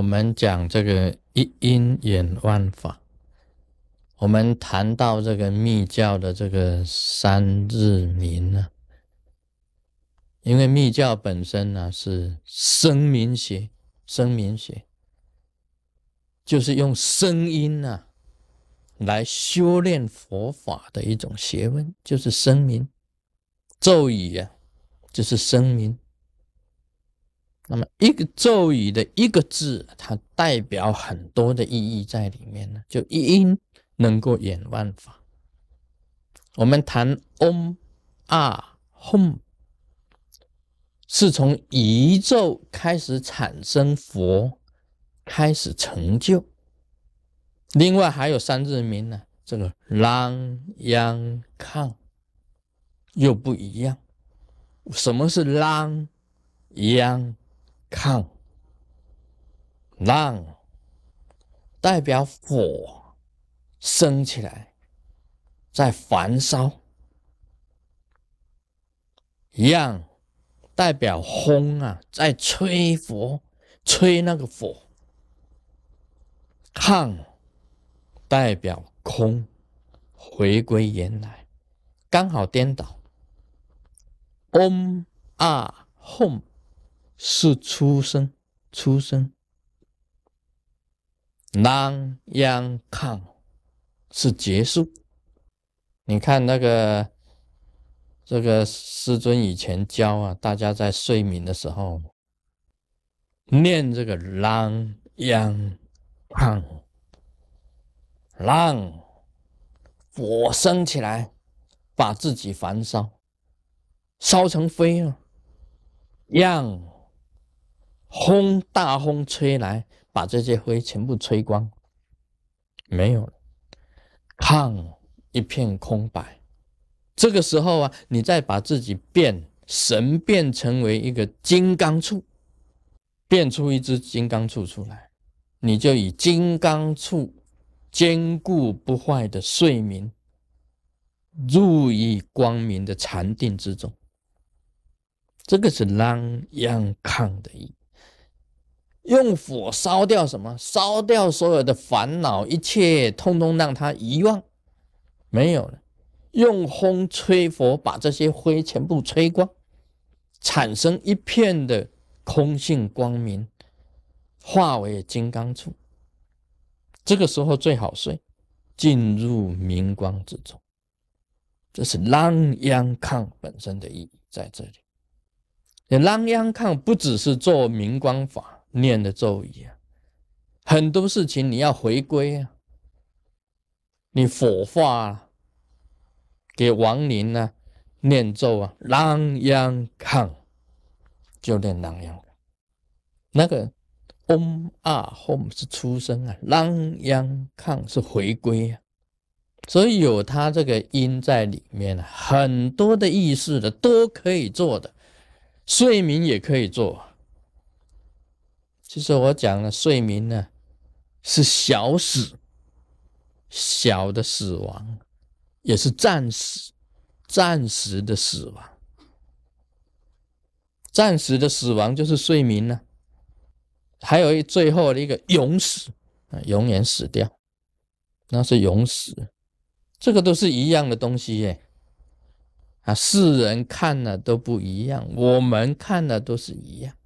我们讲这个一因演万法，我们谈到这个密教的这个三日明呢，因为密教本身呢是声明学，声明学就是用声音呢来修炼佛法的一种学问，就是声明咒语呀，就是声明。那么一个咒语的一个字，它代表很多的意义在里面呢。就一音能够演万法。我们谈嗡啊吽，是从宇宙开始产生佛，开始成就。另外还有三字名呢，这个啷央抗又不一样。什么是啷央？抗浪代表火升起来，在燃烧；样代表风啊，在吹佛，吹那个火；抗代表空，回归原来，刚好颠倒。嗡啊吽。是出生，出生。啷央抗是结束。你看那个这个师尊以前教啊，大家在睡眠的时候念这个啷央抗，让火升起来，把自己焚烧，烧成灰了，让。风大风吹来，把这些灰全部吹光，没有了，看一片空白。这个时候啊，你再把自己变神变成为一个金刚杵，变出一只金刚杵出来，你就以金刚杵坚固不坏的睡眠，入于光明的禅定之中。这个是啷央抗的意。用火烧掉什么？烧掉所有的烦恼，一切通通让它遗忘，没有了。用风吹佛，把这些灰全部吹光，产生一片的空性光明，化为金刚杵。这个时候最好睡，进入明光之中。这是啷央抗本身的意义在这里。啷央抗不只是做明光法。念的咒语啊，很多事情你要回归啊，你火化给亡灵呢，念咒啊，啷央抗就念啷央，那个嗡啊吽是出生啊，啷央抗是回归啊，所以有它这个音在里面啊，很多的意思的都可以做的，睡眠也可以做。其实我讲了，睡眠呢是小死，小的死亡，也是暂时、暂时的死亡。暂时的死亡就是睡眠呢，还有一最后的一个永死啊，永远死掉，那是永死。这个都是一样的东西耶，啊，世人看了都不一样，我们看了都是一样。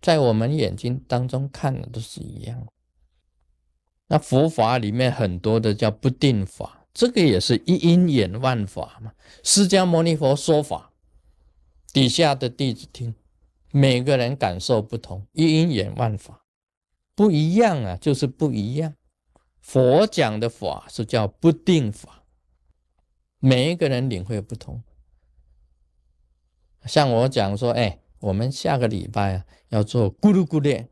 在我们眼睛当中看的都是一样。那佛法里面很多的叫不定法，这个也是一因演万法嘛。释迦牟尼佛说法，底下的弟子听，每个人感受不同，一因演万法不一样啊，就是不一样。佛讲的法是叫不定法，每一个人领会不同。像我讲说，哎。我们下个礼拜啊，要做咕噜咕噜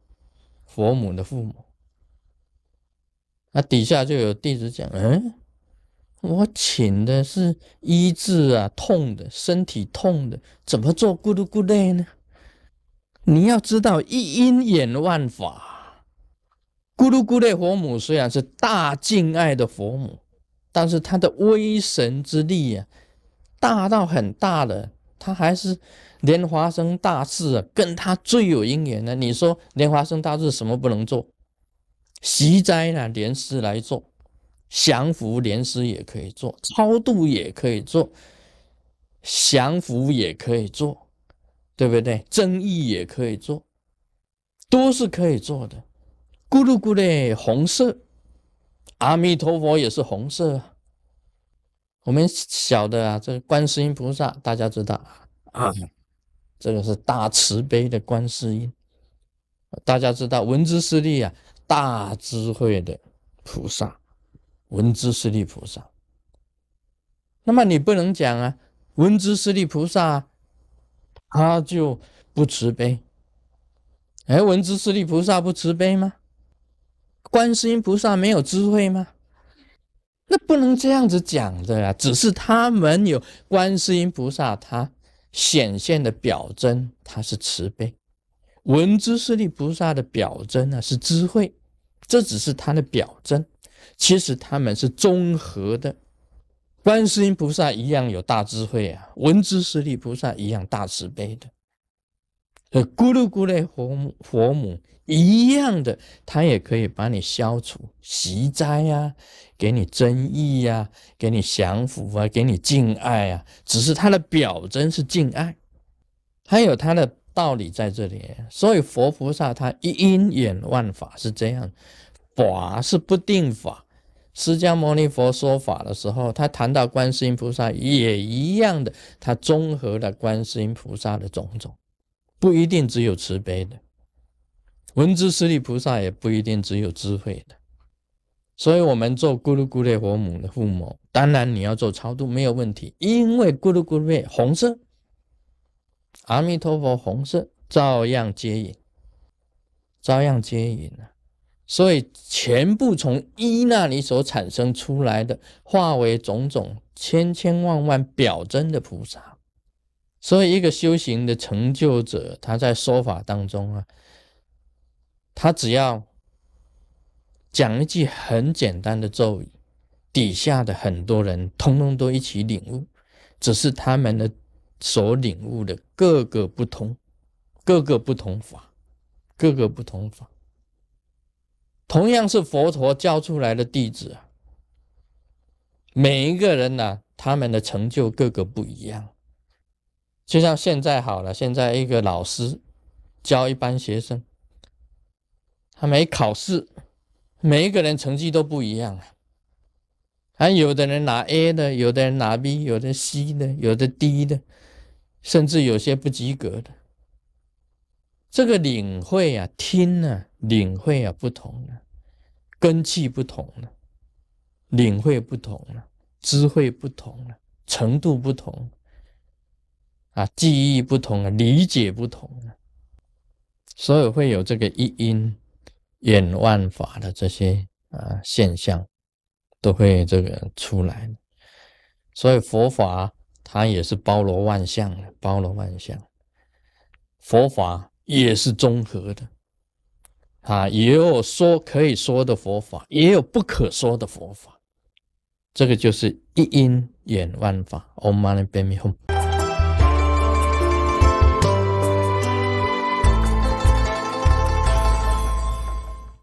佛母的父母。那底下就有弟子讲：“嗯，我请的是医治啊痛的身体痛的，怎么做咕噜咕噜呢？你要知道一因演万法，咕噜咕噜佛母虽然是大敬爱的佛母，但是他的威神之力啊，大到很大的，他还是。”莲华生大士啊，跟他最有因缘的。你说莲华生大士什么不能做？习斋呢，莲师来做，降伏莲师也可以做，超度也可以做，降伏也可以做，对不对？增益也可以做，都是可以做的。咕噜咕噜，红色，阿弥陀佛也是红色啊。我们晓得啊，这个观世音菩萨大家知道啊，这个是大慈悲的观世音。大家知道文殊师利啊，大智慧的菩萨，文殊师利菩萨。那么你不能讲啊，文殊师利菩萨他就不慈悲。哎，文殊师利菩萨不慈悲吗？观世音菩萨没有智慧吗？那不能这样子讲的呀，只是他们有观世音菩萨，他显现的表征，他是慈悲；文殊师利菩萨的表征呢是智慧，这只是他的表征。其实他们是综合的，观世音菩萨一样有大智慧啊，文殊师利菩萨一样大慈悲的。呃，咕噜咕噜佛佛母一样的，他也可以把你消除习灾呀，给你增益呀，给你降伏啊，给你敬爱啊。只是他的表征是敬爱，还有他的道理在这里。所以佛菩萨他一因演万法是这样，法是不定法。释迦牟尼佛说法的时候，他谈到观世音菩萨也一样的，他综合了观世音菩萨的种种。不一定只有慈悲的，文殊师利菩萨也不一定只有智慧的，所以，我们做咕噜咕噜佛母的父母，当然你要做超度没有问题，因为咕噜咕噜红色，阿弥陀佛红色照样接引，照样接引啊！所以，全部从一那里所产生出来的，化为种种千千万万表征的菩萨。所以，一个修行的成就者，他在说法当中啊，他只要讲一句很简单的咒语，底下的很多人通通都一起领悟，只是他们的所领悟的各个不同，各个不同法，各个不同法。同样是佛陀教出来的弟子啊，每一个人呢，他们的成就各个不一样。就像现在好了，现在一个老师教一班学生，他没考试，每一个人成绩都不一样啊。还有的人拿 A 的，有的人拿 B，有的 C 的，有的 D 的，甚至有些不及格的。这个领会啊，听啊，领会啊，不同了，根气不同了，领会不同了，智慧不同了，程度不同。啊，记忆不同啊，理解不同啊，所以会有这个一因演万法的这些啊现象，都会这个出来。所以佛法它也是包罗万象的，包罗万象。佛法也是综合的，啊，也有说可以说的佛法，也有不可说的佛法。这个就是一因演万法。Om Mani Padme Hum。